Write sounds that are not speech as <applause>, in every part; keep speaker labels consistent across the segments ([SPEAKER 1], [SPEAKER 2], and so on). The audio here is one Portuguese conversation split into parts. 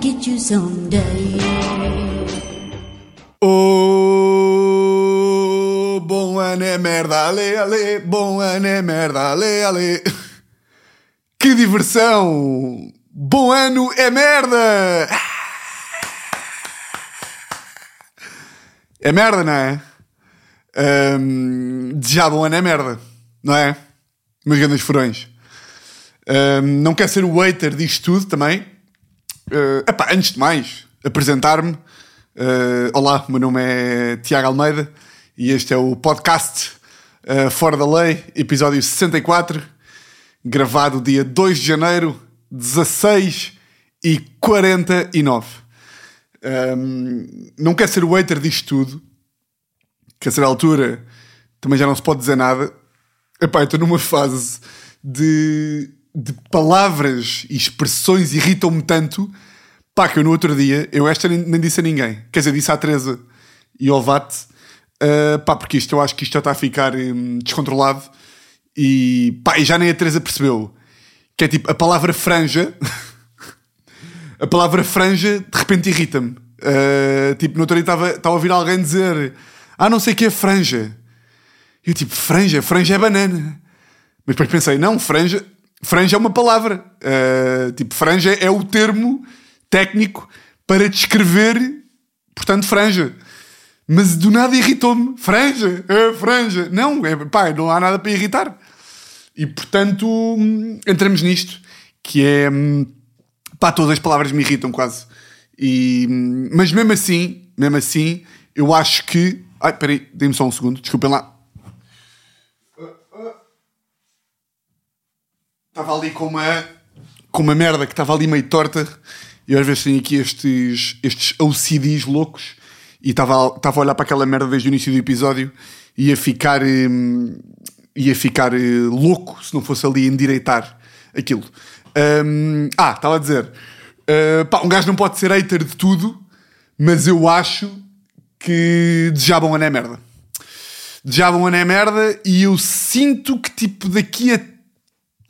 [SPEAKER 1] get you someday.
[SPEAKER 2] Oh, bom ano é merda, ale, ale, bom ano é merda, ale, ale. Que diversão! Bom ano é merda! É merda, não é? Um, desejar bom ano é merda, não é? Meus grandes furões. Um, não quer ser o waiter disto tudo também. Uh, epá, antes de mais, apresentar-me. Uh, olá, meu nome é Tiago Almeida e este é o podcast uh, Fora da Lei, episódio 64, gravado dia 2 de janeiro, 16 e 49. Um, não quer ser o waiter disto tudo, que a certa altura também já não se pode dizer nada. Epá, estou numa fase de, de palavras e expressões irritam-me tanto pá, que eu no outro dia, eu esta nem, nem disse a ninguém, quer dizer, disse à Teresa e ao VAT, uh, pá, porque isto eu acho que isto já está a ficar um, descontrolado e pá, e já nem a Teresa percebeu que é tipo a palavra franja. <laughs> a palavra franja de repente irrita-me. Uh, tipo, no outro dia estava a ouvir alguém dizer ah, não sei o que é franja. E eu tipo, franja, franja é banana. Mas depois pensei, não, franja, franja é uma palavra. Uh, tipo, franja é o termo técnico para descrever, portanto, franja. Mas do nada irritou-me. Franja, é franja. Não, é, pá, não há nada para irritar. E portanto, entramos nisto, que é. pá, todas as palavras me irritam quase. E, mas mesmo assim, mesmo assim, eu acho que. Ai, peraí, dê-me só um segundo, desculpem lá. Estava ali com uma. com uma merda que estava ali meio torta. E às vezes tenho aqui estes, estes OCDs loucos. E estava a olhar para aquela merda desde o início do episódio. E ia ficar. Hum, ia ficar uh, louco se não fosse ali endireitar aquilo. Um, ah, estava a dizer. Uh, pá, um gajo não pode ser hater de tudo, mas eu acho que desejabam ano é merda. Desejabam ano é merda e eu sinto que, tipo, daqui a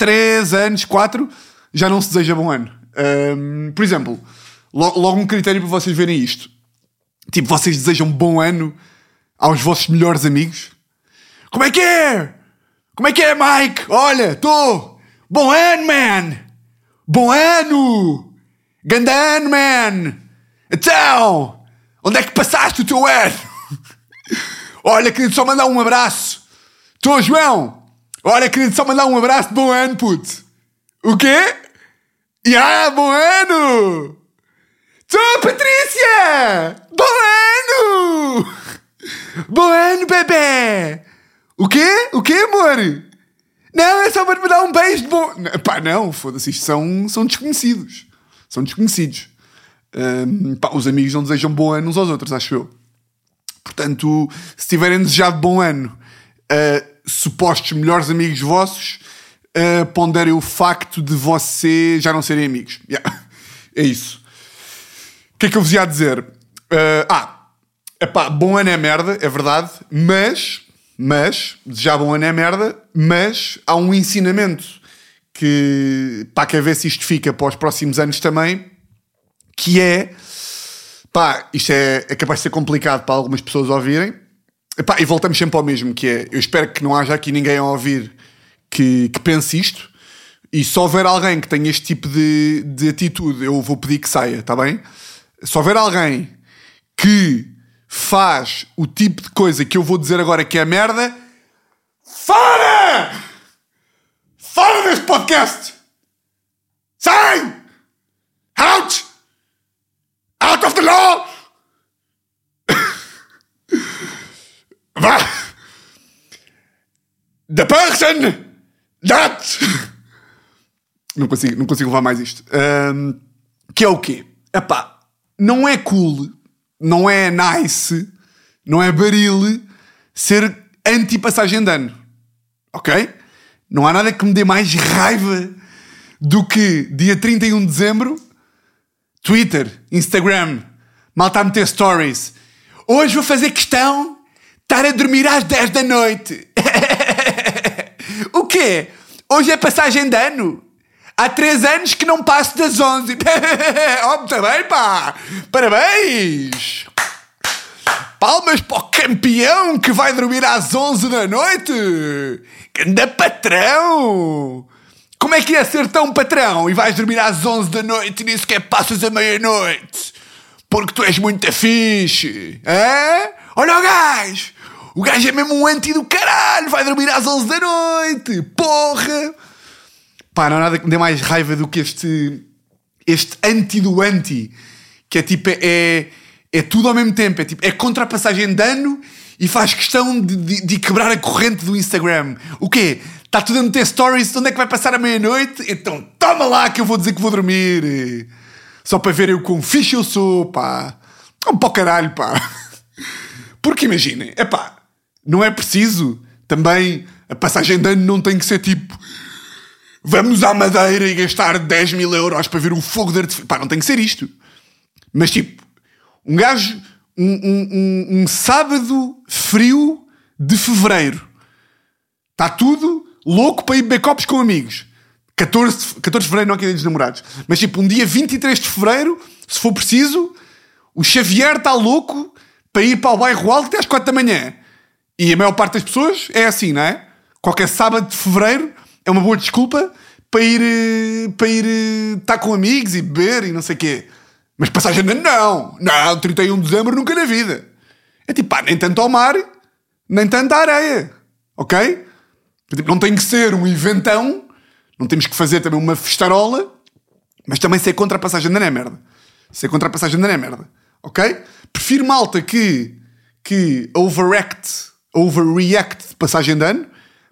[SPEAKER 2] 3 anos, 4, já não se deseja bom ano. Um, por exemplo, logo, logo um critério para vocês verem isto. Tipo, vocês desejam bom ano aos vossos melhores amigos? Como é que é? Como é que é, Mike? Olha, estou! Bom ano, man! Bom ano! Gandano, man! Então! Onde é que passaste o teu ano? <laughs> Olha, querido, só mandar um abraço. Estou, João! Olha, querido, só mandar um abraço de bom ano, puto. O quê? Ya, bom ano! Estou, Patrícia! Bom ano! Bom ano, bebê! O quê? O quê, amor? Não, é só para me dar um beijo de bom. Pá, não, foda-se, isto são, são desconhecidos. São desconhecidos. Um, pá, os amigos não desejam bom ano uns aos outros, acho eu. Portanto, se tiverem desejado bom ano, uh, supostos melhores amigos vossos, uh, ponderem o facto de você já não serem amigos. <laughs> Yeah. É isso. O que é que eu vos ia dizer? Uh, ah, epá, bom ano é merda, é verdade, mas mas, já bom ano é merda, mas há um ensinamento que, pá, quer ver se isto fica para os próximos anos também, que é, pá, isto é, é capaz de ser complicado para algumas pessoas ouvirem, Epá, e voltamos sempre ao mesmo, que é, eu espero que não haja aqui ninguém a ouvir que, que pense isto, e se houver alguém que tenha este tipo de, de atitude, eu vou pedir que saia, está bem? Se houver alguém que faz o tipo de coisa que eu vou dizer agora que é merda, fora! Fora deste podcast! The person that... Não consigo, não consigo levar mais isto. Um, que é o quê? Epá, não é cool não é nice, não é baril ser anti-passagem de ano. Ok? Não há nada que me dê mais raiva do que dia 31 de dezembro, Twitter, Instagram, malta a meter stories. Hoje vou fazer questão estar a dormir às 10 da noite. <laughs> o quê? Hoje é passagem de ano? Há três anos que não passo das 11. <laughs> oh, muito bem, pá! Parabéns! Palmas para o campeão que vai dormir às 11 da noite! Ganda patrão! Como é que é ser tão patrão e vais dormir às 11 da noite e nem sequer passas a meia-noite? Porque tu és muito fixe! É? Olha o gajo! O gajo é mesmo um anti do caralho! Vai dormir às 11 da noite! Porra! Pá, não há nada que me dê mais raiva do que este, este anti do anti. Que é tipo, é, é tudo ao mesmo tempo. É tipo, é contra a passagem de ano e faz questão de, de, de quebrar a corrente do Instagram. O quê? Está tudo a meter stories, onde é que vai passar a meia-noite? Então toma lá que eu vou dizer que vou dormir. Só para ver eu quão fixe eu sou, pá. Um pau caralho, pá. Porque imaginem, é pá, não é preciso. Também a passagem de ano não tem que ser tipo vamos à Madeira e gastar 10 mil euros para ver um fogo de artifício. Pá, não tem que ser isto. Mas tipo, um gajo, um, um, um, um sábado frio de fevereiro. Está tudo louco para ir beber copos com amigos. 14, 14 de fevereiro não é que é dos namorados. Mas tipo, um dia 23 de fevereiro, se for preciso, o Xavier está louco para ir para o bairro alto até às 4 da manhã. E a maior parte das pessoas é assim, não é? Qualquer sábado de fevereiro é uma boa desculpa para ir, eh, para ir eh, estar com amigos e beber e não sei o quê. Mas passagem de não, não, 31 de dezembro nunca na vida. É tipo, pá, nem tanto ao mar, nem tanto à areia, ok? Tipo, não tem que ser um inventão, não temos que fazer também uma festarola, mas também ser contra a passagem de não é merda. Ser contra a passagem de não é merda, ok? Prefiro malta que, que overact, overreact de passagem de ano,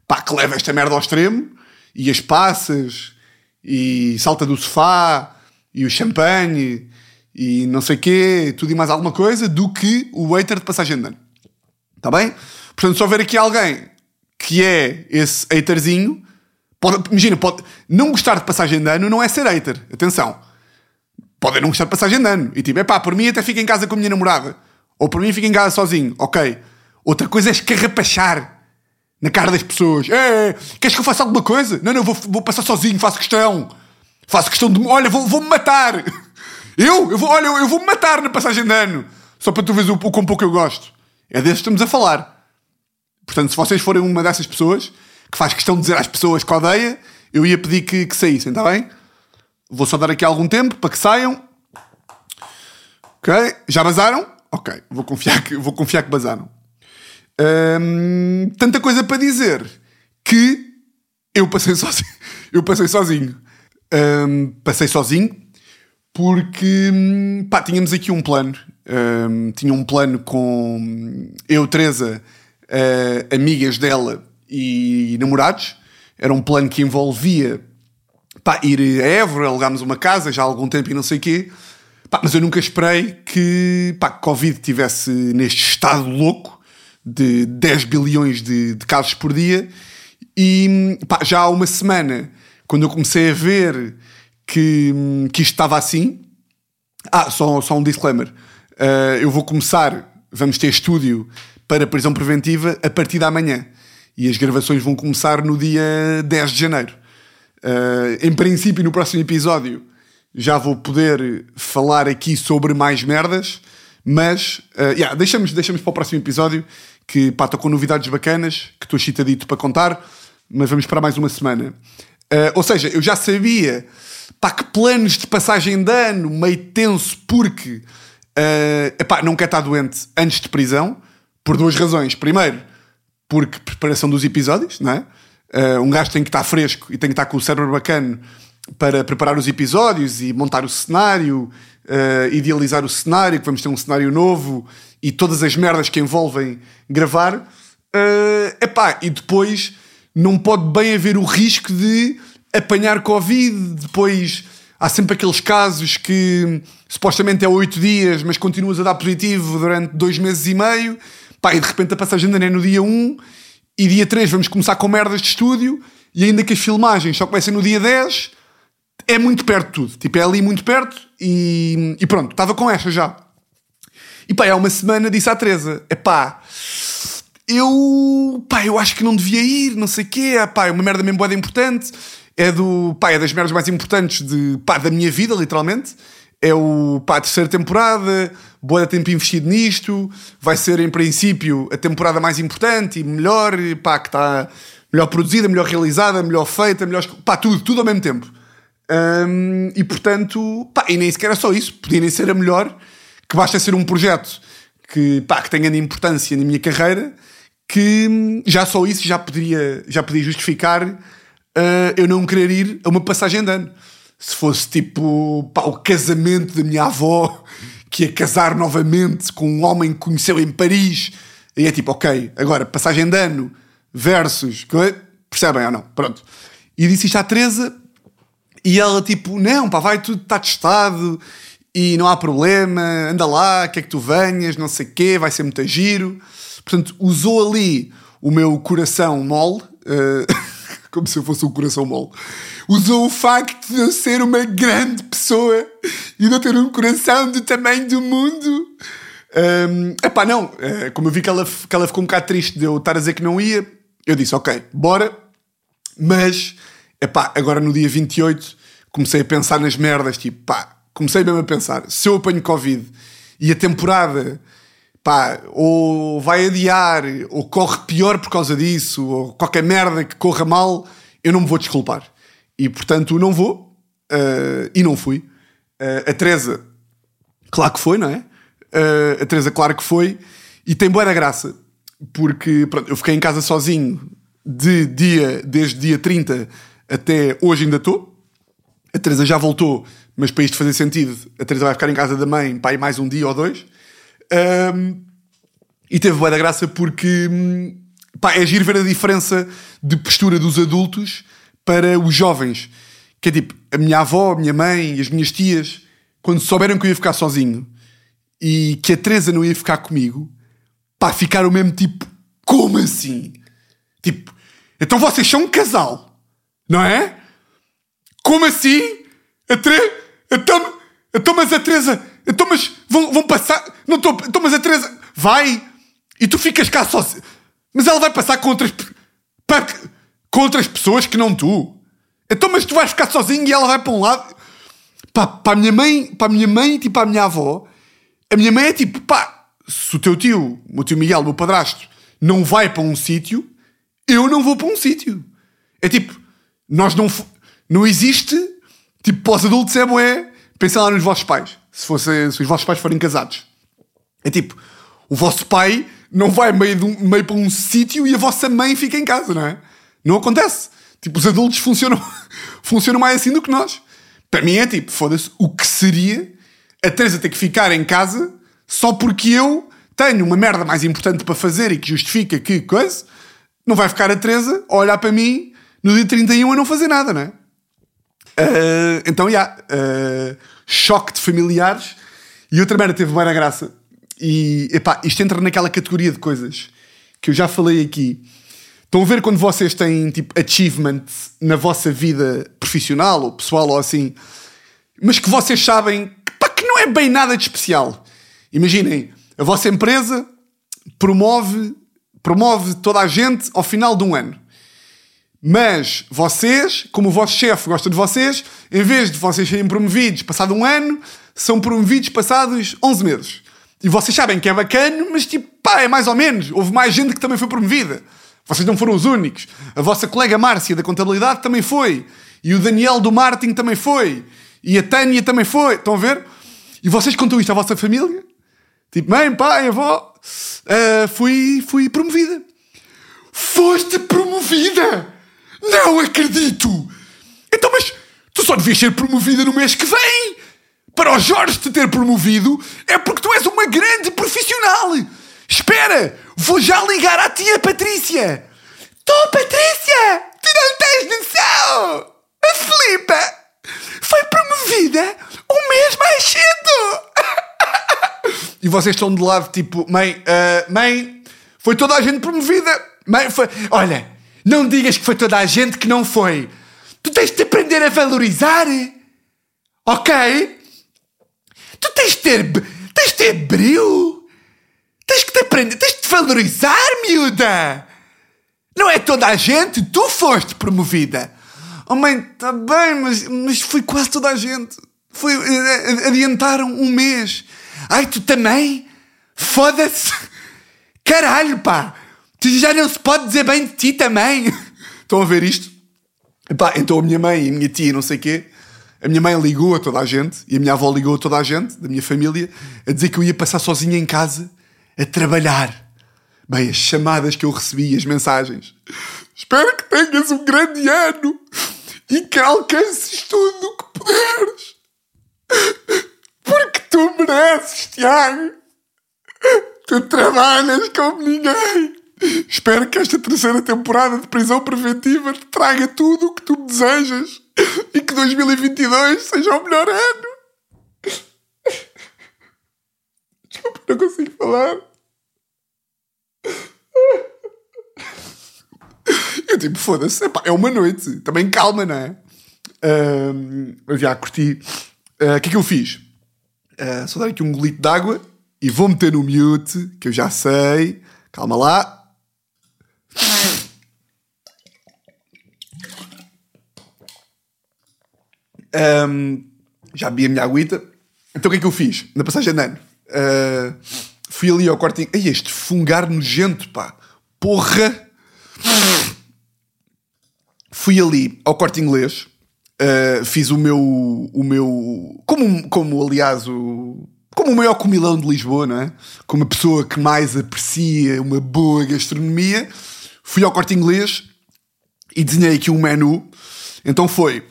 [SPEAKER 2] pá, que leva esta merda ao extremo, e as passas, e salta do sofá, e o champanhe, e não sei quê, tudo e mais alguma coisa, do que o waiter de passagem de ano. Está bem? Portanto, se houver aqui alguém que é esse haterzinho, pode, imagina, pode não gostar de passagem de ano não é ser hater. Atenção. Pode não gostar de passagem de ano. E tipo, é pá, por mim até fico em casa com a minha namorada. Ou por mim fico em casa sozinho. Ok. Outra coisa é escarrapachar na cara das pessoas. É, é, queres que eu faça alguma coisa? Não, não, vou, vou passar sozinho, faço questão. Faço questão de. Olha, vou-me vou matar. <laughs> Eu? eu vou, olha, eu, eu vou-me matar na passagem de ano. Só para tu veres o, o quão pouco eu gosto. É desse que estamos a falar. Portanto, se vocês forem uma dessas pessoas que faz questão de dizer às pessoas que odeia, eu ia pedir que, que saíssem, está bem? Vou só dar aqui algum tempo para que saiam. Ok? Já basaram? Ok. Vou confiar que, vou confiar que basaram. Hum, tanta coisa para dizer que eu passei <laughs> sozinho. Eu passei sozinho. Hum, passei sozinho porque hum, pá, tínhamos aqui um plano. Tinha um plano com eu, Teresa, uh, amigas dela e namorados. Era um plano que envolvia pá, ir a Évora, alugámos uma casa já há algum tempo e não sei o quê. Pá, mas eu nunca esperei que pá, Covid estivesse neste estado louco de 10 bilhões de, de casos por dia. E pá, já há uma semana, quando eu comecei a ver que, que isto estava assim. Ah, só, só um disclaimer. Uh, eu vou começar, vamos ter estúdio para prisão preventiva a partir da manhã. E as gravações vão começar no dia 10 de janeiro. Uh, em princípio, no próximo episódio, já vou poder falar aqui sobre mais merdas. Mas, uh, yeah, deixamos, deixamos para o próximo episódio que pá, estou com novidades bacanas que estou chitadito para contar, mas vamos para mais uma semana. Uh, ou seja, eu já sabia pá, que planos de passagem de ano meio tenso porque uh, epá, não quer estar doente antes de prisão, por duas razões. Primeiro, porque preparação dos episódios, não é? Uh, um gajo tem que estar fresco e tem que estar com o cérebro bacana para preparar os episódios e montar o cenário, uh, idealizar o cenário, que vamos ter um cenário novo e todas as merdas que envolvem gravar, uh, epá, e depois não pode bem haver o risco de apanhar Covid, depois há sempre aqueles casos que supostamente é oito dias, mas continuas a dar positivo durante dois meses e meio, pá, e de repente a passagem ainda é no dia 1 um, e dia 3 vamos começar com merdas de estúdio e ainda que as filmagens só comecem no dia 10, é muito perto de tudo. Tipo, é ali muito perto e, e pronto, estava com esta já. E pá, há uma semana disse à Teresa: é pá, eu, eu acho que não devia ir, não sei o quê, pá, é uma merda mesmo boa importante. é do, pá, é das merdas mais importantes de, pá, da minha vida, literalmente. É o, pá, a terceira temporada, boa tempo investido nisto, vai ser, em princípio, a temporada mais importante e melhor, pá, que está melhor produzida, melhor realizada, melhor feita, melhor, pá, tudo, tudo ao mesmo tempo. E portanto, pá, e nem sequer é só isso, podia nem ser a melhor, que basta ser um projeto que, pá, que tenha de importância na minha carreira, que já só isso já poderia, já podia justificar uh, eu não querer ir a uma passagem de ano. Se fosse tipo pá, o casamento da minha avó, que ia casar novamente com um homem que conheceu em Paris, e é tipo, ok, agora passagem de ano versus. Percebem ou não? Pronto. E disse isto à Teresa, e ela tipo, não, pá, vai, tudo está testado e não há problema, anda lá, quer que tu venhas, não sei o quê, vai ser muito giro. Portanto, usou ali o meu coração mole, uh, <laughs> como se eu fosse um coração mole. Usou o facto de eu ser uma grande pessoa e de eu ter um coração do tamanho do mundo. Um, epá, não, uh, como eu vi que ela, que ela ficou um bocado triste de eu estar a dizer que não ia, eu disse, ok, bora, mas, epá, agora no dia 28 comecei a pensar nas merdas, tipo, pá, comecei mesmo a pensar, se eu apanho Covid e a temporada pá, ou vai adiar, ou corre pior por causa disso, ou qualquer merda que corra mal, eu não me vou desculpar. E portanto não vou, uh, e não fui. Uh, a Teresa, claro que foi, não é? Uh, a Teresa, claro que foi, e tem boa graça, porque pronto, eu fiquei em casa sozinho de dia, desde dia 30 até hoje ainda estou. A Teresa já voltou, mas para isto fazer sentido, a Teresa vai ficar em casa da mãe para ir mais um dia ou dois. Um, e teve boa da graça porque pá, é giro ver a diferença de postura dos adultos para os jovens. Que é tipo, a minha avó, a minha mãe e as minhas tias, quando souberam que eu ia ficar sozinho e que a Teresa não ia ficar comigo, pá, ficaram mesmo tipo, como assim? Tipo, então vocês são um casal, não é? Como assim? A Teresa. Então, então, mas a Teresa então, mas vão, vão passar. Não estou. Então, mas a Teresa vai e tu ficas cá sozinho. Mas ela vai passar com outras. Para, com outras pessoas que não tu. Então, mas tu vais ficar sozinho e ela vai para um lado. Pá, para a minha mãe, para a minha mãe tipo a minha avó, a minha mãe é tipo, pá, se o teu tio, o tio Miguel, o meu padrasto, não vai para um sítio, eu não vou para um sítio. É tipo, nós não. Não existe. Tipo, para os adultos é boé. Pensem lá nos vossos pais se, fosse, se os vossos pais forem casados. É tipo, o vosso pai não vai meio, um, meio para um sítio e a vossa mãe fica em casa, não é? Não acontece. Tipo, os adultos funcionam, <laughs> funcionam mais assim do que nós. Para mim é tipo, foda-se, o que seria a Teresa ter que ficar em casa só porque eu tenho uma merda mais importante para fazer e que justifica que coisa, não vai ficar a Teresa a olhar para mim no dia 31 a não fazer nada, não é? Uh, então, já. Yeah, uh, choque de familiares. E outra merda teve na graça. E epá, isto entra naquela categoria de coisas que eu já falei aqui. Estão a ver quando vocês têm tipo achievement na vossa vida profissional ou pessoal ou assim, mas que vocês sabem pá, que não é bem nada de especial. Imaginem, a vossa empresa promove, promove toda a gente ao final de um ano. Mas vocês, como o vosso chefe gosta de vocês, em vez de vocês serem promovidos passado um ano, são promovidos passados 11 meses. E vocês sabem que é bacana, mas tipo, pá, é mais ou menos. Houve mais gente que também foi promovida. Vocês não foram os únicos. A vossa colega Márcia da contabilidade também foi. E o Daniel do marketing também foi. E a Tânia também foi. Estão a ver? E vocês contam isto à vossa família? Tipo, mãe, pai, avó, uh, fui, fui promovida. Foste promovida! Não acredito! Então, mas tu só devias ser promovida no mês que vem! Para o Jorge te ter promovido é porque tu és uma grande profissional! Espera! Vou já ligar à tia Patrícia! Tu, Patrícia! Tu não tens noção! A Filipa foi promovida um mês mais cedo! <laughs> e vocês estão de lado tipo, mãe, uh, mãe, foi toda a gente promovida. Mãe, foi. Olha, não digas que foi toda a gente que não foi. Tu tens de aprender a valorizar. Ok? Tu tens de ter. Tens de ter brilho. Tens que te aprender. Tens de te valorizar, miúda. Não é toda a gente. Tu foste promovida. Oh mãe, está bem, mas, mas foi quase toda a gente. Foi, eh, eh, adiantaram um mês. Ai, tu também? Foda-se! Caralho, pá! Já não se pode dizer bem de ti também! <laughs> Estão a ver isto? Epá, então a minha mãe e a minha tia, não sei o quê, a minha mãe ligou a toda a gente e a minha avó ligou a toda a gente da minha família a dizer que eu ia passar sozinha em casa a trabalhar. Bem, as chamadas que eu recebi, as mensagens. Espero que tenhas um grande ano e que alcances tudo o que puderes. Porque tu mereces, Tiago. Tu trabalhas como ninguém. Espero que esta terceira temporada de prisão preventiva te traga tudo o que tu desejas e que 2022 seja o melhor ano. Desculpa, não consigo falar. Eu tipo, foda-se, é uma noite. Também calma, não é? Já curti. Ah, o uh, que é que eu fiz? Uh, só dar aqui um golito de água e vou meter no mute, que eu já sei. Calma lá. Um, já bebi a minha agüita. Então o que é que eu fiz? Na passagem de ano. Uh, fui ali ao quarto. Ai, este fungar nojento, pá. Porra! Fui ali ao corte inglês. Uh, fiz o meu. O meu como, como, aliás, o. Como o maior comilão de Lisboa, não é? Como a pessoa que mais aprecia uma boa gastronomia, fui ao corte inglês e desenhei aqui um menu. Então foi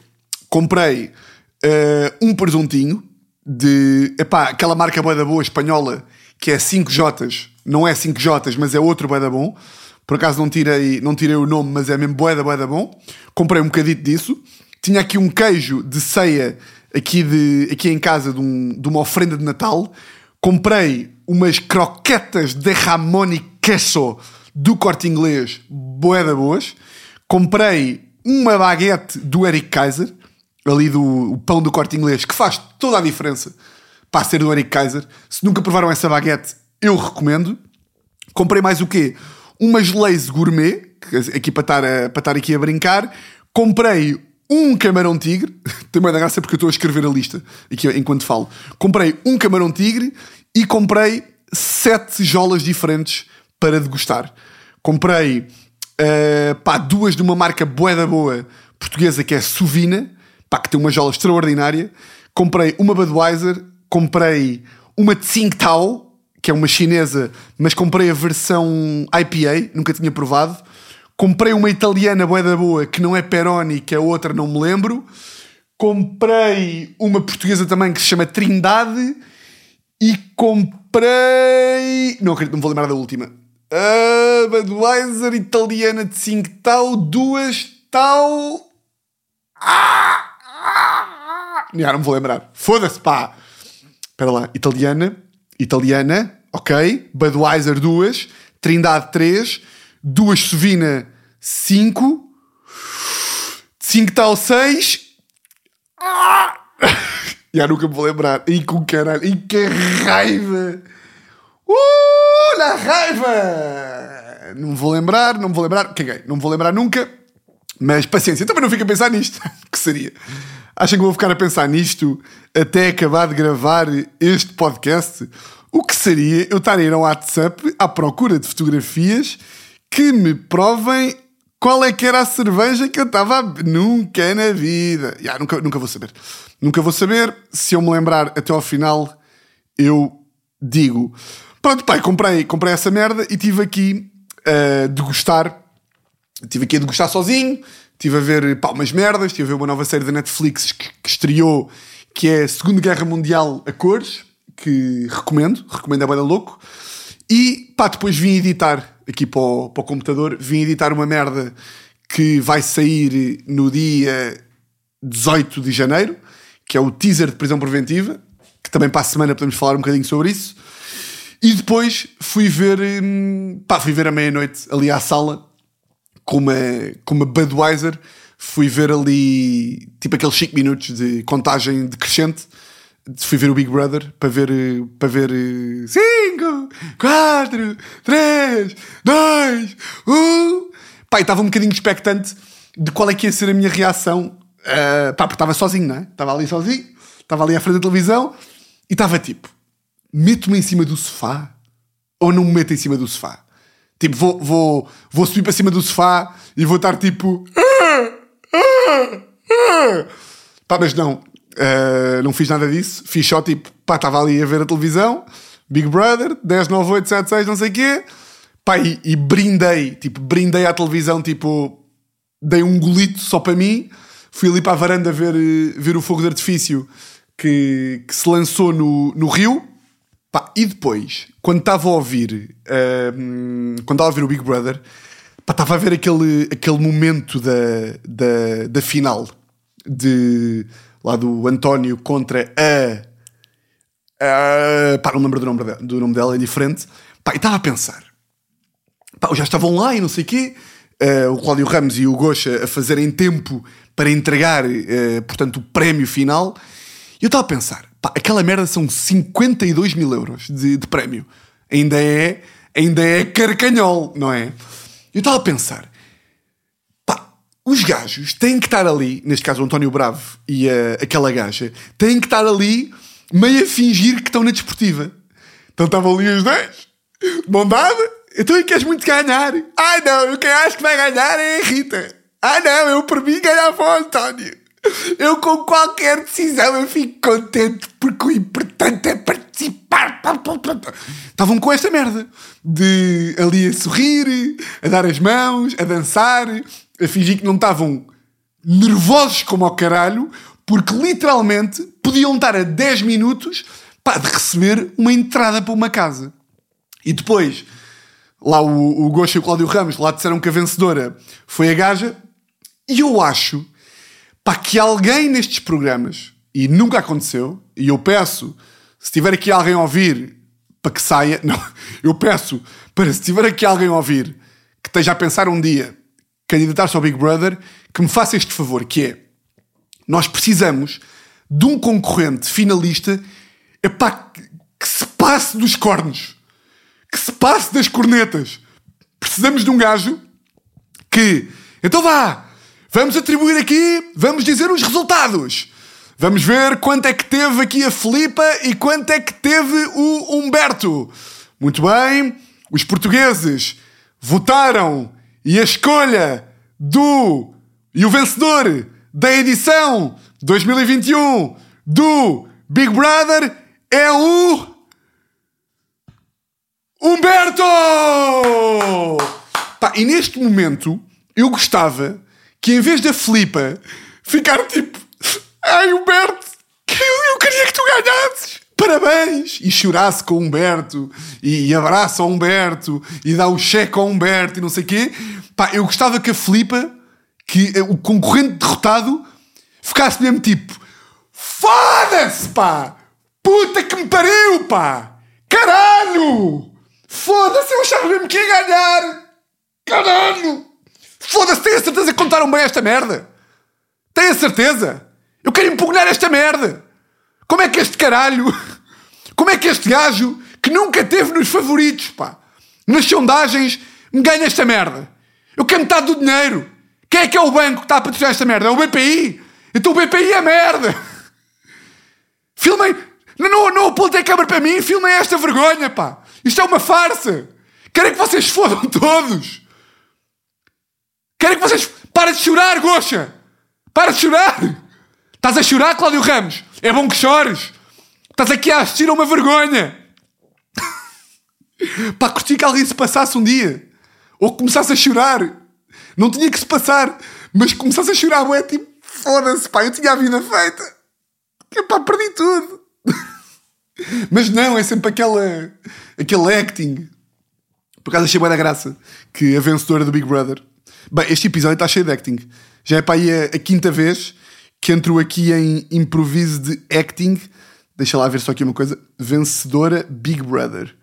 [SPEAKER 2] comprei uh, um presuntinho de epá, aquela marca boa da boa espanhola que é 5J, não é 5J, mas é outro boa da bom. Por acaso não tirei, não tirei o nome, mas é mesmo boa da boa da bom. Comprei um bocadito disso. Tinha aqui um queijo de ceia aqui, de, aqui em casa de, um, de uma oferenda de Natal. Comprei umas croquetas de jamón e queso do corte inglês, boa da boas. Comprei uma baguete do Eric Kaiser ali do pão do corte inglês, que faz toda a diferença para ser do Eric Kaiser. Se nunca provaram essa baguete, eu recomendo. Comprei mais o quê? Umas Lays Gourmet, aqui para estar, a, para estar aqui a brincar. Comprei um camarão tigre, <laughs> também da graça porque eu estou a escrever a lista aqui enquanto falo. Comprei um camarão tigre e comprei sete tijolas diferentes para degustar. Comprei uh, pá, duas de uma marca boa da boa portuguesa que é Suvina pá, que tem uma jola extraordinária. Comprei uma Budweiser, comprei uma Tsingtao, que é uma chinesa, mas comprei a versão IPA, nunca tinha provado. Comprei uma italiana bué da boa, que não é Peroni, que é outra, não me lembro. Comprei uma portuguesa também que se chama Trindade. E comprei. Não acredito, não vou lembrar da última. A Budweiser italiana de Tsingtao, duas tal. Ah! Já não me vou lembrar. Foda-se, pá. Espera lá. Italiana. Italiana. Ok. Budweiser 2. Trindade 3. Duas Sovina 5. 5 tal 6. Já nunca me vou lembrar. E com caralho. E que raiva. Uh, na raiva. Não me vou lembrar, não me vou lembrar. Caguei. Não me vou lembrar nunca. Mas paciência. Também não fico a pensar nisto. <laughs> que seria? Acham que vou ficar a pensar nisto até acabar de gravar este podcast? O que seria eu estar a ir ao WhatsApp à procura de fotografias que me provem qual é que era a cerveja que eu estava a... Nunca na vida. Yeah, nunca, nunca vou saber. Nunca vou saber. Se eu me lembrar até ao final, eu digo. Pronto, pai, comprei, comprei essa merda e tive aqui a degustar. Tive aqui a degustar sozinho. Estive a ver pá, umas merdas, estive a ver uma nova série da Netflix que, que estreou, que é Segunda Guerra Mundial a cores, que recomendo, recomendo é bem louco. E pá, depois vim editar aqui para o, para o computador, vim editar uma merda que vai sair no dia 18 de janeiro, que é o teaser de prisão preventiva, que também para a semana podemos falar um bocadinho sobre isso. E depois fui ver, hum, pá, fui ver à meia-noite ali à sala com uma, com uma Budweiser, fui ver ali tipo aqueles 5 minutos de contagem decrescente. Fui ver o Big Brother para ver para ver 5, 4, 3, 2, 1. Pai, estava um bocadinho expectante de qual é que ia ser a minha reação. Uh, pá, porque estava sozinho, não é? Estava ali sozinho, estava ali à frente da televisão e estava tipo: meto-me em cima do sofá ou não me meto em cima do sofá? Tipo, vou, vou, vou subir para cima do sofá e vou estar tipo. Pá, mas não, uh, não fiz nada disso. Fiz só tipo, pá, estava ali a ver a televisão, Big Brother, 10, 9, 8, 7, 6, não sei o quê. Pá, e, e brindei, tipo, brindei à televisão, tipo, dei um golito só para mim. Fui ali para a varanda ver, ver o fogo de artifício que, que se lançou no, no Rio. E depois, quando estava a ouvir, uh, quando estava a ouvir o Big Brother, estava a ver aquele, aquele momento da, da, da final de lá do António contra a. a pá, não lembro do nome, dela, do nome dela, é diferente. Pá, e estava a pensar, pá, já estavam lá e não sei o quê, uh, o Cláudio Ramos e o Gocha a fazerem tempo para entregar, uh, portanto, o prémio final. E eu estava a pensar, pá, aquela merda são 52 mil euros de, de prémio. Ainda é, ainda é carcanhol, não é? Eu estava a pensar, pá, os gajos têm que estar ali, neste caso o António Bravo e a, aquela gaja, têm que estar ali meio a fingir que estão na desportiva. Então estavam ali os dois, dada, então e queres muito ganhar? Ai não, eu quem acho que vai ganhar é a Rita. Ah não, eu por mim ganhava o António. Eu com qualquer decisão eu fico contente porque o importante é participar. Estavam com esta merda de ali a sorrir, a dar as mãos, a dançar, a fingir que não estavam nervosos como ao caralho, porque literalmente podiam estar a 10 minutos pá, de receber uma entrada para uma casa. E depois, lá o, o e o Cláudio Ramos lá disseram que a vencedora foi a gaja, e eu acho que alguém nestes programas, e nunca aconteceu, e eu peço, se tiver aqui alguém a ouvir, para que saia, <laughs> não, eu peço para se tiver aqui alguém a ouvir que esteja a pensar um dia candidatar-se ao Big Brother, que me faça este favor, que é, nós precisamos de um concorrente finalista epá, que se passe dos cornos, que se passe das cornetas. Precisamos de um gajo que, então vá, Vamos atribuir aqui, vamos dizer os resultados. Vamos ver quanto é que teve aqui a Filipa e quanto é que teve o Humberto. Muito bem, os portugueses votaram e a escolha do e o vencedor da edição 2021 do Big Brother é o Humberto! Pá, e neste momento eu gostava que em vez da Flipa ficar tipo, ai Humberto, eu, queria que tu ganhasses. Parabéns! E chorasse com o Humberto, e, e abraça o Humberto, e dá o cheque ao Humberto, e não sei o quê. Pá, eu gostava que a Flipa, que o concorrente derrotado, ficasse mesmo tipo: Foda-se, pá! Puta que me pariu, pá! Caralho! Foda-se, eu achava mesmo que ia ganhar! Caralho! Foda-se, tenho a certeza que contaram bem esta merda. Tenho a certeza. Eu quero impugnar esta merda. Como é que este caralho, <laughs> como é que este gajo, que nunca teve nos favoritos, pá, nas sondagens, me ganha esta merda? Eu quero metade do dinheiro. Quem é que é o banco que está a patrocinar esta merda? É o BPI? Então o BPI é merda. <laughs> Filmem. Não, não, não apontem a câmera para mim, filmem esta vergonha, pá. Isto é uma farsa. Querem que vocês fodam todos. Quero que vocês parem de chorar, Goxa! Para de chorar! Estás a chorar, Cláudio Ramos? É bom que chores! Estás aqui a assistir a uma vergonha! <laughs> Pá, curti que alguém se passasse um dia. Ou começasse a chorar. Não tinha que se passar, mas começasse a chorar, é tipo, foda-se, pá, eu tinha a vida feita. Que pá, perdi tudo. <laughs> mas não, é sempre aquela, aquele acting. Por acaso achei boa da graça que a vencedora do Big Brother Bem, este episódio está cheio de acting. Já é para aí a, a, quinta vez que entro aqui em improviso de acting. Deixa lá ver só aqui uma coisa. Vencedora Big Brother.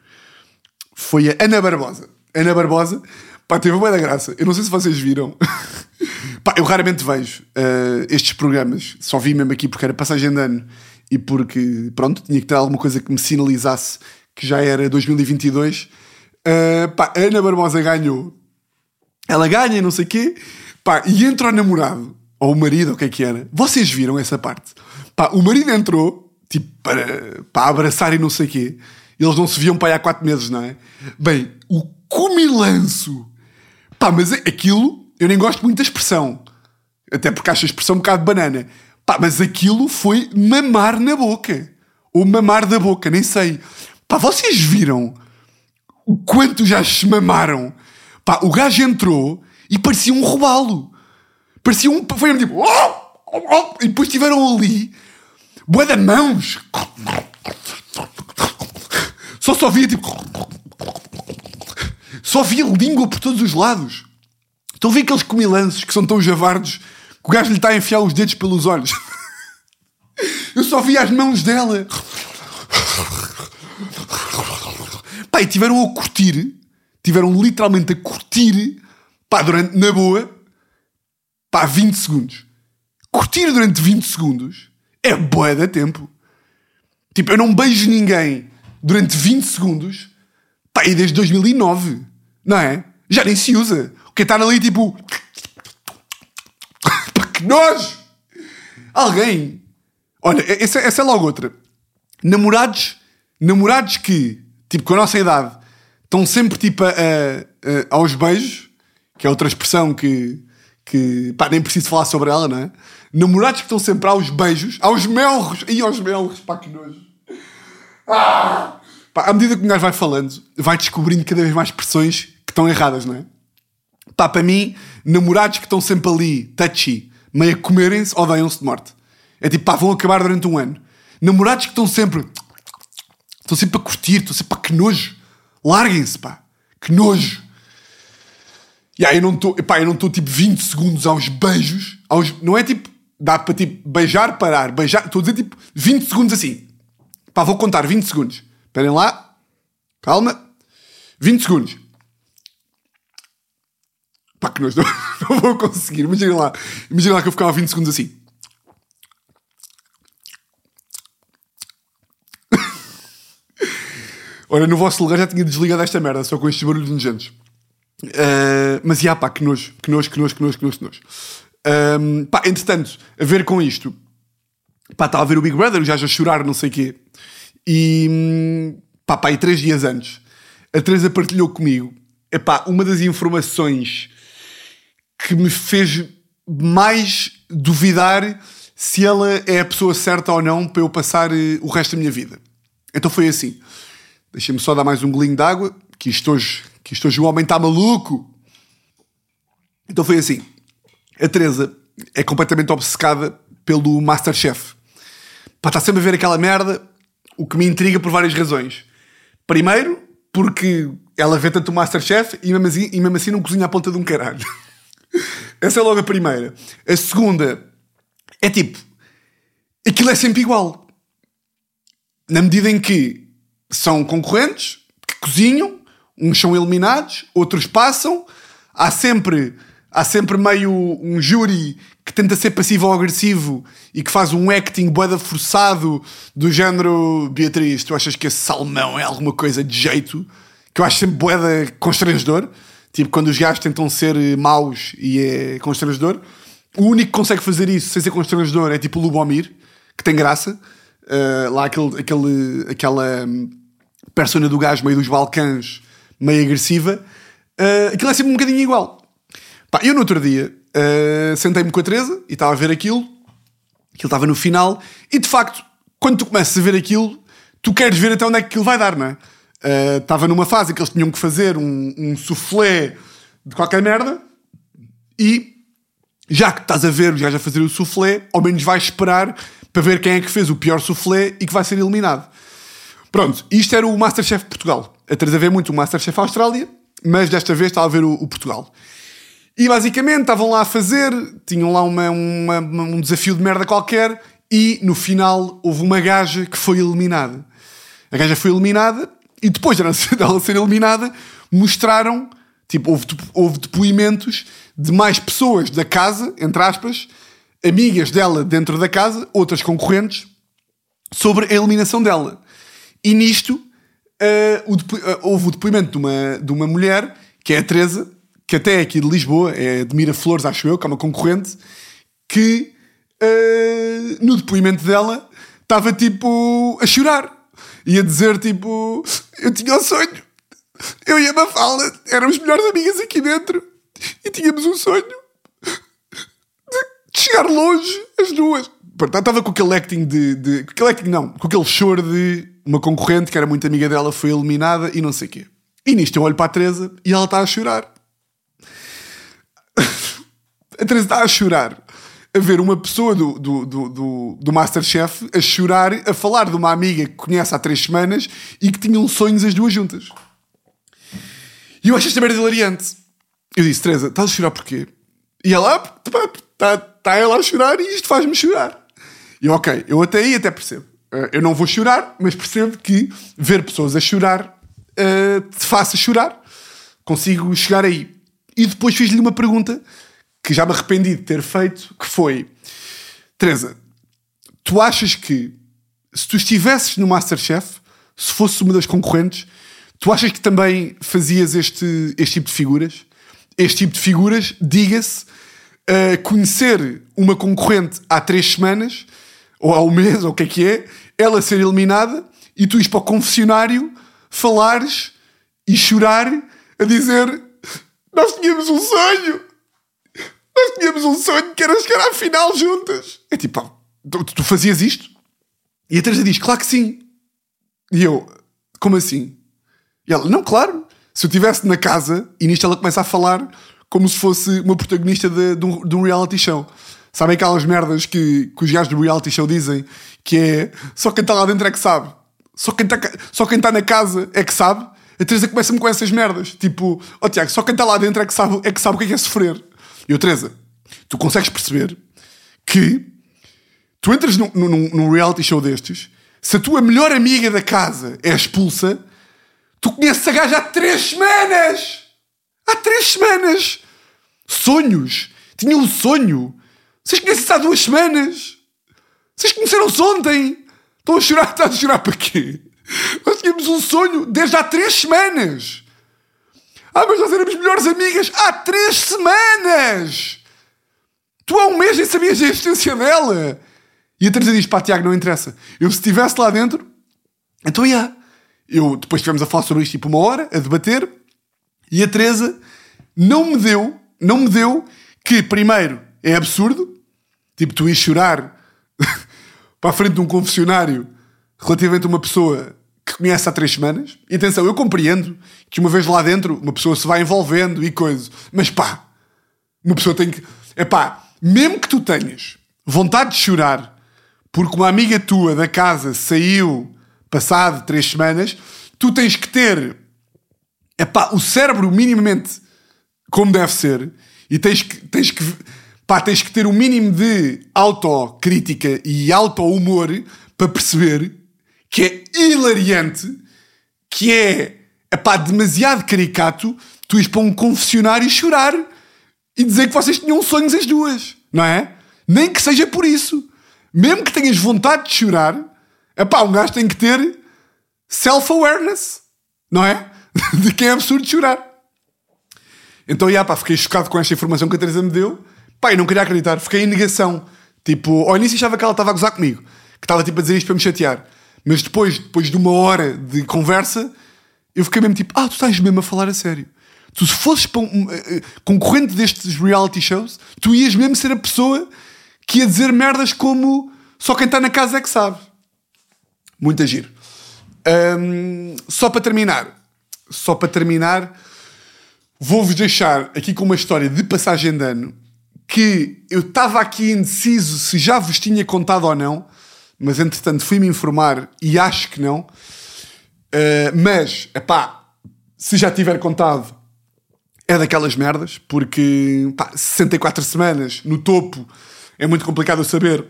[SPEAKER 2] Foi a Ana Barbosa. Ana Barbosa, pá, teve uma da graça. Eu não sei se vocês viram. <laughs> pá, eu raramente vejo uh, estes programas. Só vi mesmo aqui porque era passagem de ano e porque, pronto, tinha que ter alguma coisa que me sinalizasse que já era 2022. Uh, pá, a Ana Barbosa ganhou ela ganha, não sei o quê. Pá, e entra o namorado, ou o marido, ou o que é que era. Vocês viram essa parte? Pá, o marido entrou, tipo, para, para abraçar e não sei o quê. Eles não se viam para aí há quatro meses, não é? Bem, o cumilanço. Pá, mas aquilo, eu nem gosto muito da expressão. Até porque acho a expressão um bocado banana. Pá, mas aquilo foi mamar na boca. Ou mamar da boca, nem sei. Pá, vocês viram o quanto já se mamaram? Pá, o gajo entrou e parecia um robalo. Parecia um. Foi tipo. E depois estiveram ali. Boa de mãos. Só só via tipo. Só via língua por todos os lados. Estão a ver aqueles comilanços que são tão javardos que o gajo lhe está a enfiar os dedos pelos olhos. <laughs> Eu só via as mãos dela. Pá, e tiveram a curtir. Tiveram literalmente a curtir. Pá, durante, na boa. Pá, 20 segundos. Curtir durante 20 segundos é boa da tempo. Tipo, eu não beijo ninguém durante 20 segundos. Pá, e desde 2009. Não é? Já nem se usa. O que é estar ali tipo. <laughs> Pá, que nojo! Alguém. Olha, essa, essa é logo outra. Namorados. Namorados que, tipo, com a nossa idade, estão sempre tipo a, a, a, aos beijos, que é outra expressão que, que pá, nem preciso falar sobre ela, não é? Namorados que estão sempre aos beijos, aos melros, e aos melros, pá, que nojo. Ah! Pá, à medida que o gajo vai falando, vai descobrindo cada vez mais expressões que estão erradas, não é? Pá, para mim, namorados que estão sempre ali, touchy, meio a comerem-se, odeiam-se de morte. É tipo, pá, vão acabar durante um ano. Namorados que estão sempre. Estão sempre a curtir, estão sempre, pá, que nojo. Larguem-se, pá. Que nojo. E aí eu não estou, pá, eu não estou tipo 20 segundos aos beijos. Aos, não é tipo, dá para tipo beijar, parar, beijar. Estou a dizer tipo 20 segundos assim. Pá, vou contar 20 segundos. Esperem lá. Calma. 20 segundos. Pá, que nojo. Não, <laughs> não vou conseguir. Imaginem lá. Imaginem lá que eu ficava 20 segundos assim. Ora, no vosso lugar já tinha desligado esta merda, só com estes barulhos nojentos. Uh, mas, já, pá, que nojo, que nojo, que nojo, que nojo, que nojo, que nojo. Um, pá, entretanto, a ver com isto, pá, estava a ver o Big Brother, já a chorar, não sei o quê. E, pá, pá, e três dias antes, a Teresa partilhou comigo, é pá, uma das informações que me fez mais duvidar se ela é a pessoa certa ou não para eu passar eh, o resto da minha vida. Então foi assim. Deixa-me só dar mais um golinho de água, que isto hoje, que isto hoje o homem está maluco. Então foi assim. A Teresa é completamente obcecada pelo Masterchef. Pá, está sempre a ver aquela merda, o que me intriga por várias razões. Primeiro, porque ela vê tanto o Masterchef e mesmo assim, e mesmo assim não cozinha a ponta de um caralho. <laughs> Essa é logo a primeira. A segunda é tipo, aquilo é sempre igual. Na medida em que são concorrentes que cozinham, uns são eliminados, outros passam. Há sempre, há sempre meio um júri que tenta ser passivo ou agressivo e que faz um acting boeda forçado do género Beatriz, tu achas que esse salmão é alguma coisa de jeito? Que eu acho sempre boeda constrangedor. Tipo, quando os gajos tentam ser maus e é constrangedor. O único que consegue fazer isso sem ser constrangedor é tipo o Lubomir, que tem graça. Uh, lá aquele, aquele, aquela hum, persona do gajo meio dos Balcãs, meio agressiva. Uh, aquilo é sempre um bocadinho igual. Pá, eu no outro dia uh, sentei-me com a Teresa e estava a ver aquilo. Aquilo estava no final. E de facto, quando tu começas a ver aquilo, tu queres ver até onde é que aquilo vai dar, não é? Estava numa fase em que eles tinham que fazer um, um soufflé de qualquer merda e já que estás a ver os gajos a fazer o soufflé, ao menos vais esperar para ver quem é que fez o pior soufflé e que vai ser eliminado. Pronto, isto era o Masterchef Portugal. A Teresa vê muito o Masterchef Austrália, mas desta vez estava a ver o, o, Portugal. E basicamente estavam lá a fazer, tinham lá uma, uma, um desafio de merda qualquer e no final houve uma gaja que foi eliminada. A gaja foi eliminada e depois <laughs> dela ser eliminada mostraram, tipo, houve, houve depoimentos de mais pessoas da casa, entre aspas, amigas dela dentro da casa, outras concorrentes, sobre a eliminação dela. E nisto uh, o uh, houve o depoimento de uma, de uma mulher, que é a Teresa, que até é aqui de Lisboa, é de Miraflores, acho eu, que é uma concorrente, que uh, no depoimento dela estava tipo a chorar e a dizer tipo: Eu tinha um sonho, eu e a Mafalda éramos melhores amigas aqui dentro e tínhamos um sonho de chegar longe, as duas. Estava com aquele acting de, de. Com aquele acting, não, com aquele choro de uma concorrente que era muito amiga dela, foi eliminada e não sei o quê. E nisto eu olho para a Teresa e ela está a chorar. <laughs> a Teresa está a chorar a ver uma pessoa do, do, do, do, do Masterchef a chorar, a falar de uma amiga que conhece há três semanas e que tinham sonhos as duas juntas. E eu acho esta merda hilariante. Eu disse, Teresa, estás a chorar porquê? E ela, está ah, tá ela a chorar e isto faz-me chorar. E ok, eu até aí até percebo. Uh, eu não vou chorar, mas percebo que ver pessoas a chorar uh, te faça chorar. Consigo chegar aí. E depois fiz-lhe uma pergunta que já me arrependi de ter feito, que foi Teresa, tu achas que se tu estivesses no Masterchef, se fosse uma das concorrentes, tu achas que também fazias este, este tipo de figuras? Este tipo de figuras, diga-se, uh, conhecer uma concorrente há três semanas, ou um mês, ou o que é que é, ela ser eliminada e tu ires para o confessionário falares e chorar a dizer nós tínhamos um sonho nós tínhamos um sonho que era chegar à final juntas. É tipo, tu, tu fazias isto? E a Teresa diz, claro que sim. E eu, como assim? E ela, não, claro. Se eu estivesse na casa, e nisto ela começa a falar como se fosse uma protagonista de, de, um, de um reality show. Sabem aquelas merdas que, que os gajos do reality show dizem que é só quem está lá dentro é que sabe. Só quem está tá na casa é que sabe. A Teresa começa-me com essas merdas. Tipo, ó oh, Tiago, só quem está lá dentro é que sabe, é que sabe o que é, que é sofrer. E eu, Teresa, tu consegues perceber que tu entras num, num, num reality show destes, se a tua melhor amiga da casa é expulsa, tu conheces a gaja há três semanas! Há três semanas! Sonhos! Tinha um sonho! Vocês conhecem-se há duas semanas! Vocês conheceram-se ontem! Estão a chorar, estás a chorar para quê? Nós tínhamos um sonho desde há três semanas! Ah, mas nós éramos melhores amigas há três semanas! Tu há um mês nem sabias da existência dela! E a Teresa diz: pá, Tiago, não interessa. Eu se estivesse lá dentro, então ia. Eu, depois estivemos a falar sobre isto tipo uma hora, a debater, e a Teresa não me deu, não me deu que, primeiro, é absurdo, tipo, tu ires chorar <laughs> para a frente de um confessionário relativamente a uma pessoa que conhece há três semanas. E atenção, eu compreendo que uma vez lá dentro uma pessoa se vai envolvendo e coisas. Mas pá, uma pessoa tem que. É pá, mesmo que tu tenhas vontade de chorar porque uma amiga tua da casa saiu passado três semanas, tu tens que ter é pá, o cérebro minimamente como deve ser e tens que, tens que, pá, tens que ter o um mínimo de autocrítica e auto-humor para perceber que é hilariante, que é epá, demasiado caricato, tu ires para um confessionário chorar e dizer que vocês tinham sonhos as duas, não é? Nem que seja por isso. Mesmo que tenhas vontade de chorar, epá, um gajo tem que ter self-awareness, não é? <laughs> de que é absurdo chorar. Então, já, pá, fiquei chocado com esta informação que a Teresa me deu. E não queria acreditar. Fiquei em negação. Tipo, ao início achava que ela estava a gozar comigo. Que estava, tipo, a dizer isto para me chatear. Mas depois, depois de uma hora de conversa, eu fiquei mesmo tipo, ah, tu estás mesmo a falar a sério. Tu se fosses um, uh, concorrente destes reality shows, tu ias mesmo ser a pessoa que ia dizer merdas como só quem está na casa é que sabe. Muito agir. Um, só para terminar, só para terminar, vou-vos deixar aqui com uma história de passagem de ano que eu estava aqui indeciso se já vos tinha contado ou não, mas entretanto fui-me informar e acho que não. Uh, mas, pá, se já tiver contado, é daquelas merdas, porque pá, 64 semanas no topo é muito complicado saber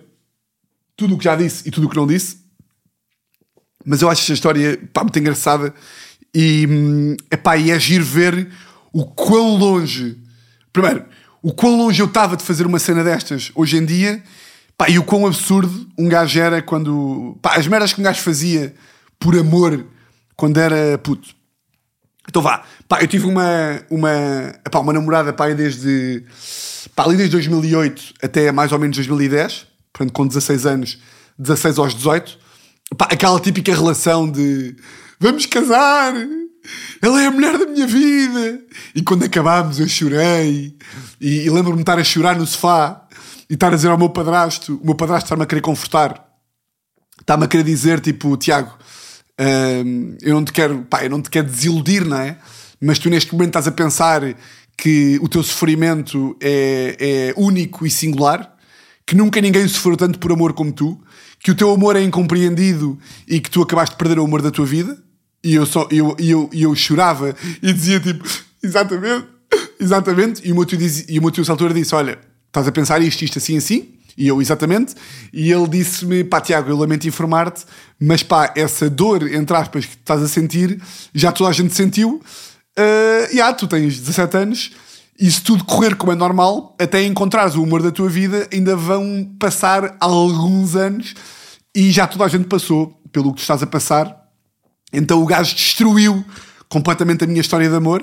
[SPEAKER 2] tudo o que já disse e tudo o que não disse. Mas eu acho esta história pá, muito engraçada e, hum, epá, e é giro ver o quão longe. Primeiro, o quão longe eu estava de fazer uma cena destas hoje em dia Pá, e o quão absurdo um gajo era quando. Pá, as merdas que um gajo fazia por amor quando era puto. Então vá. Pá, eu tive uma, uma, epá, uma namorada pá, desde, pá, ali desde 2008 até mais ou menos 2010. Portanto, com 16 anos, 16 aos 18. Pá, aquela típica relação de vamos casar, ela é a mulher da minha vida. E quando acabámos eu chorei. E, e lembro-me de estar a chorar no sofá e estar a dizer ao meu padrasto, o meu padrasto está-me a querer confortar. Está-me a querer dizer, tipo, Tiago, hum, eu não te quero, pá, eu não te quero desiludir, não é? Mas tu neste momento estás a pensar que o teu sofrimento é, é único e singular, que nunca ninguém sofreu tanto por amor como tu, que o teu amor é incompreendido e que tu acabaste de perder o amor da tua vida. E eu, só, eu, eu, eu chorava e dizia tipo, exatamente, exatamente. E o meu tio, dizia, e o meu tio disse: Olha, estás a pensar isto, isto assim, assim? E eu, exatamente. E ele disse-me: Pá, Tiago, eu lamento informar-te, mas pá, essa dor, entre aspas, que estás a sentir, já toda a gente sentiu. Uh, yeah, tu tens 17 anos e se tudo correr como é normal, até encontrares o humor da tua vida, ainda vão passar alguns anos e já toda a gente passou pelo que tu estás a passar então o gajo destruiu completamente a minha história de amor.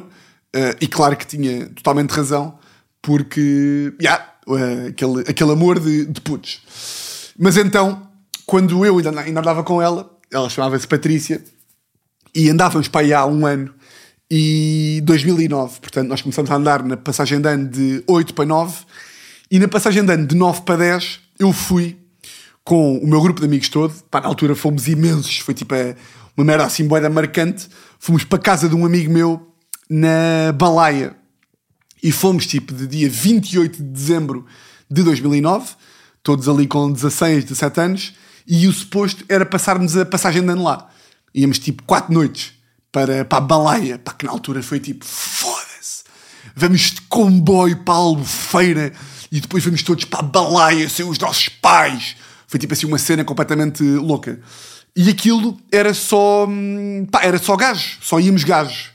[SPEAKER 2] Uh, e claro que tinha totalmente razão, porque, yeah, uh, aquele, aquele amor de, de putos. Mas então, quando eu ainda, ainda andava com ela, ela chamava-se Patrícia, e andávamos para aí há um ano, e 2009, portanto, nós começamos a andar na passagem de ano de 8 para 9, e na passagem de ano de 9 para 10, eu fui com o meu grupo de amigos todo, pá, na altura fomos imensos, foi tipo a uma merda assim boeda marcante, fomos para casa de um amigo meu na Balaia e fomos tipo de dia 28 de dezembro de 2009, todos ali com 16, 17 anos, e o suposto era passarmos a passagem de ano lá. Íamos tipo 4 noites para, para a Balaia, para que na altura foi tipo foda-se, vamos de comboio para a Albufeira e depois vamos todos para a Balaia sem os nossos pais. Foi tipo assim uma cena completamente louca. E aquilo era só. Hum, pá, era só gajos, só íamos gajos.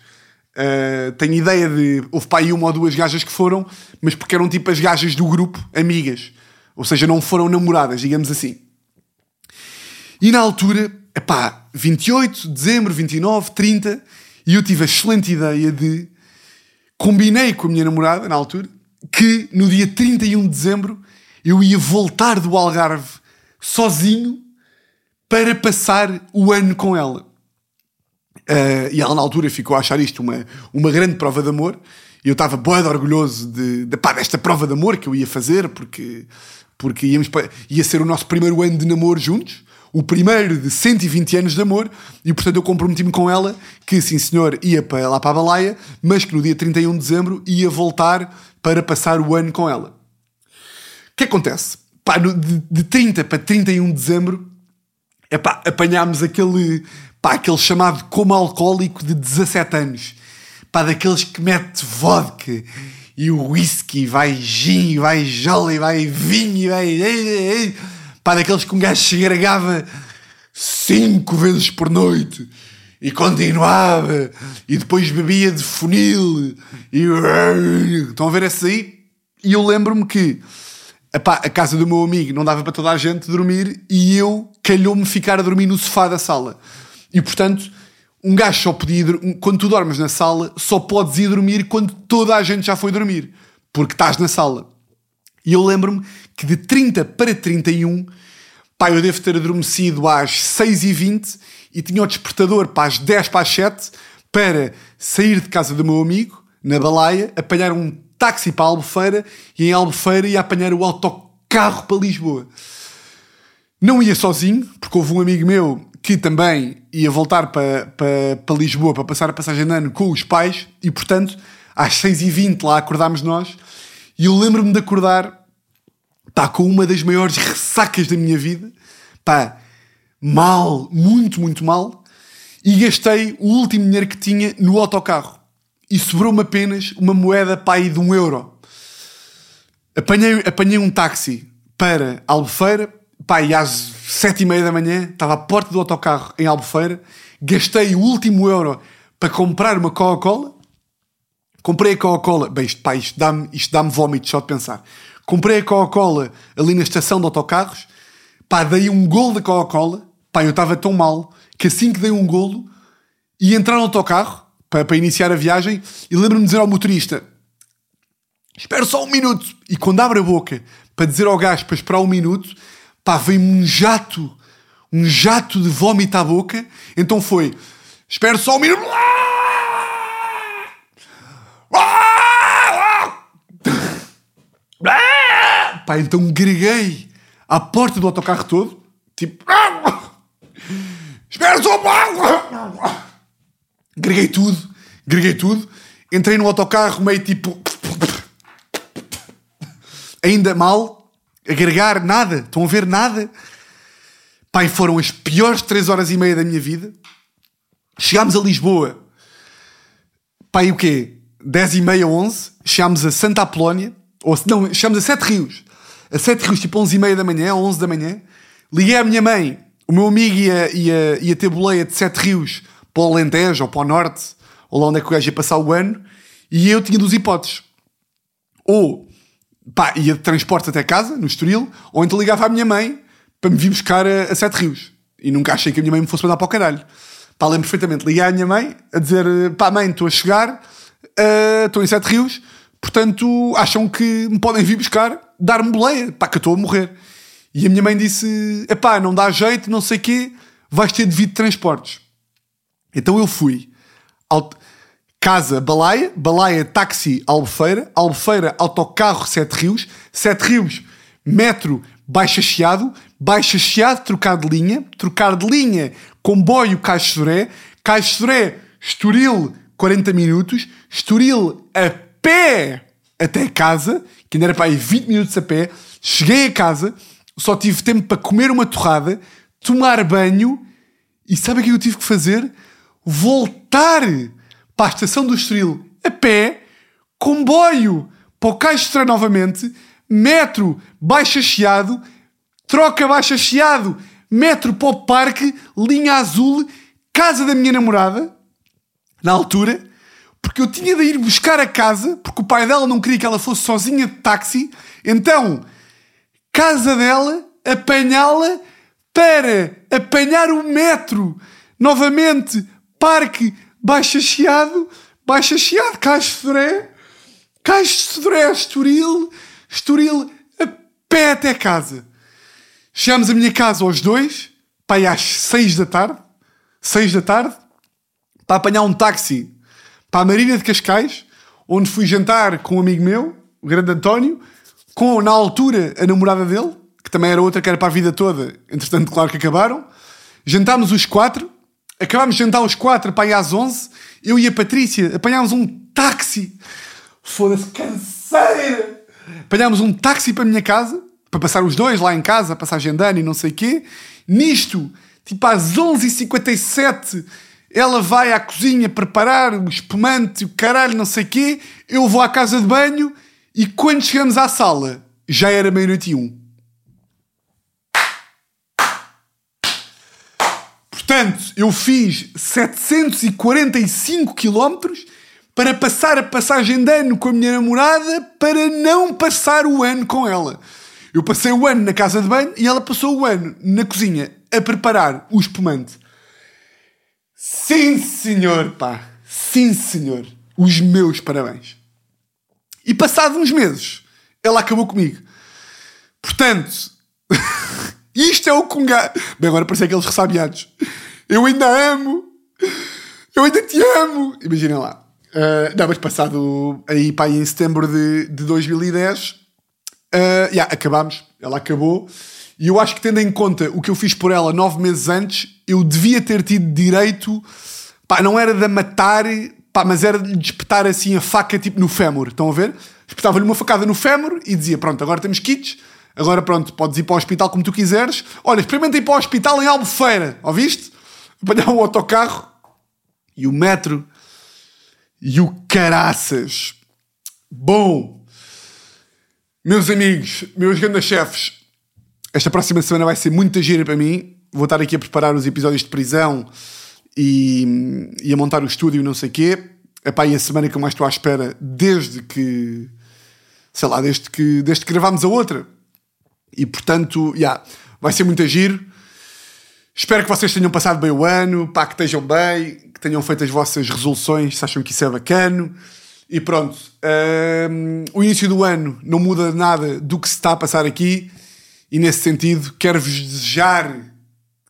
[SPEAKER 2] Uh, tenho ideia de. Houve pá aí uma ou duas gajas que foram, mas porque eram tipo as gajas do grupo, amigas. Ou seja, não foram namoradas, digamos assim. E na altura, pá, 28 de dezembro, 29, 30, e eu tive a excelente ideia de. Combinei com a minha namorada, na altura, que no dia 31 de dezembro eu ia voltar do Algarve sozinho para passar o ano com ela. Uh, e ela na altura ficou a achar isto uma, uma grande prova de amor. E eu estava boeda orgulhoso de, de, pá, desta prova de amor que eu ia fazer, porque, porque íamos ia ser o nosso primeiro ano de namoro juntos, o primeiro de 120 anos de amor, e portanto eu comprometi-me com ela que, sim senhor, ia para, lá para a Balaia, mas que no dia 31 de dezembro ia voltar para passar o ano com ela. O que acontece? Pá, no, de, de 30 para 31 de dezembro epá, apanhámos aquele, pá, aquele chamado coma alcoólico de 17 anos. Pá, daqueles que mete vodka e o whisky, vai gin, vai jolly, vai vinho, vai... Pá, daqueles que um gajo se agregava cinco vezes por noite e continuava e depois bebia de funil e... Estão a ver esse aí? E eu lembro-me que epá, a casa do meu amigo não dava para toda a gente dormir e eu calhou-me ficar a dormir no sofá da sala. E portanto, um gajo só podia ir, quando tu dormes na sala, só podes ir dormir quando toda a gente já foi dormir, porque estás na sala. E eu lembro-me que de 30 para 31, pá, eu devo ter adormecido às 6h20 e tinha o despertador para as 10 para as 7 para sair de casa do meu amigo, na balaia, apanhar um táxi para Albufeira e em Albufeira ia apanhar o autocarro para Lisboa. Não ia sozinho, porque houve um amigo meu que também ia voltar para, para, para Lisboa para passar a passagem de ano com os pais e, portanto, às 6h20 lá acordámos nós e eu lembro-me de acordar pá, com uma das maiores ressacas da minha vida, pá, mal, muito, muito mal, e gastei o último dinheiro que tinha no autocarro e sobrou-me apenas uma moeda pai de um euro. Apanhei, apanhei um táxi para Albufeira, pai, às sete e meia da manhã, estava à porta do autocarro em Albufeira, gastei o último euro para comprar uma Coca-Cola, comprei a Coca-Cola, bem, isto, isto dá-me dá só de pensar, comprei a Coca-Cola ali na estação de autocarros, pá, dei um golo da Coca-Cola, pá, eu estava tão mal, que assim que dei um golo, ia entrar no autocarro, para, para iniciar a viagem e lembro-me de dizer ao motorista: Espera só um minuto. E quando abre a boca para dizer ao gajo para esperar um minuto, pá, veio-me um jato, um jato de vómito à boca. Então foi: Espera só um minuto. <laughs> Pá, então greguei à porta do autocarro todo, tipo. <laughs> Espera só um pouco! Greguei tudo, greguei tudo. Entrei no autocarro meio tipo. Ainda mal, agregar nada, estão a ver nada. Pai, foram as piores três horas e meia da minha vida. Chegámos a Lisboa, pai, o quê? 10 e meia, 11. Chegámos a Santa Apolónia, ou não, chegámos a Sete Rios. A Sete Rios, tipo 11 e meia da manhã, 11 da manhã. Liguei à minha mãe, o meu amigo ia, ia, ia ter boleia de Sete Rios para o Alentejo ou para o Norte, ou lá onde é que o gajo ia passar o ano, e eu tinha duas hipóteses. Ou, pá, ia de transporte até casa, no Estoril, ou então ligava à minha mãe para me vir buscar a, a Sete Rios. E nunca achei que a minha mãe me fosse mandar para o caralho. Pá, lembro perfeitamente. Liguei à minha mãe a dizer: pá, mãe, estou a chegar, uh, estou em Sete Rios, portanto acham que me podem vir buscar, dar-me boleia, pá, que eu estou a morrer. E a minha mãe disse: epá, não dá jeito, não sei o quê, vais ter devido de transportes. Então eu fui. Casa, Balaia, Balaia, táxi, Albufeira, Albufeira, autocarro, Sete Rios, Sete Rios, metro, Baixa Chiado, Baixa Chiado, trocar de linha, trocar de linha, comboio, Caixo Soré, Caixo Soré, Estoril, 40 minutos, Estoril a pé até casa, que ainda era para aí 20 minutos a pé, cheguei a casa, só tive tempo para comer uma torrada, tomar banho e sabe o que eu tive que fazer? Voltar para a estação do Estoril a pé, comboio para o Caixo novamente, metro Baixa Chiado, troca Baixa Chiado, metro para o parque, linha azul, casa da minha namorada, na altura, porque eu tinha de ir buscar a casa, porque o pai dela não queria que ela fosse sozinha de táxi, então casa dela, apanhá-la para apanhar o metro. Novamente, Parque Baixa Chiado, Baixa Chiado, Caixo de Sodré, Caixo de Sodré, Estoril, Estoril, a pé até casa. Chegámos à minha casa aos dois, pai às seis da tarde, seis da tarde, para apanhar um táxi para a Marina de Cascais, onde fui jantar com um amigo meu, o grande António, com, na altura, a namorada dele, que também era outra que era para a vida toda, entretanto, claro que acabaram. Jantámos os quatro, acabámos de jantar os quatro ir às onze, eu e a Patrícia apanhámos um táxi. Foda-se, canseira! Apanhámos um táxi para a minha casa, para passar os dois lá em casa, passar agendando e não sei o quê. Nisto, tipo às 11h57, ela vai à cozinha preparar o espumante, o caralho, não sei o quê. Eu vou à casa de banho e quando chegamos à sala, já era meia-noite e um. Portanto, eu fiz 745 quilómetros para passar a passagem de ano com a minha namorada para não passar o ano com ela. Eu passei o ano na casa de banho e ela passou o ano na cozinha a preparar o espumante. Sim, senhor, pá. Sim, senhor. Os meus parabéns. E passado uns meses, ela acabou comigo. Portanto, <laughs> isto é o Conga. Bem, agora parece aqueles ressabiados. Eu ainda amo. Eu ainda te amo. Imaginem lá. Uh, não, mas passado aí aí em setembro de, de 2010, uh, yeah, acabámos. Ela acabou. E eu acho que, tendo em conta o que eu fiz por ela nove meses antes, eu devia ter tido direito. Pá, não era de a matar, Pá, mas era de espetar assim a faca tipo no fémur, estão a ver? Espetava-lhe uma facada no fémur e dizia: Pronto, agora temos kits, agora pronto, podes ir para o hospital como tu quiseres. Olha, experimenta ir para o hospital em Albufeira, ouviste? Apanhar o autocarro e o metro e o caraças. Bom, meus amigos, meus grandes chefes, esta próxima semana vai ser muita gira para mim. Vou estar aqui a preparar os episódios de prisão e, e a montar o estúdio não sei o quê. Epá, e a semana que eu mais estou à espera desde que, sei lá, desde que, desde que gravámos a outra. E portanto, yeah, vai ser muito giro. Espero que vocês tenham passado bem o ano, pá, que estejam bem, que tenham feito as vossas resoluções, se acham que isso é bacano. E pronto, hum, o início do ano não muda nada do que se está a passar aqui. E nesse sentido, quero-vos desejar.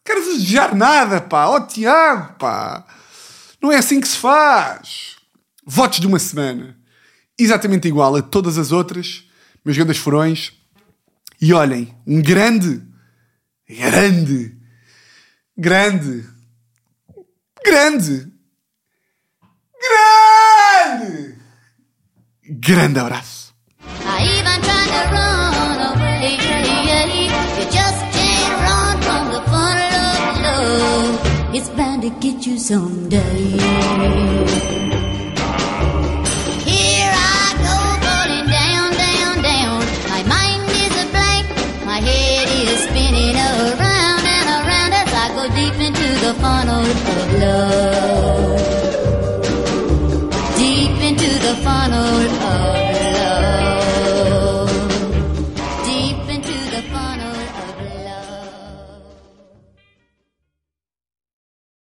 [SPEAKER 2] Quero-vos desejar nada, pá. Ó Tiago, pá. Não é assim que se faz. Votos de uma semana. Exatamente igual a todas as outras. Meus grandes furões. E olhem, um grande, grande, grande, grande, grande, grande abraço.
[SPEAKER 1] It's bound to get you someday. Funnel of love.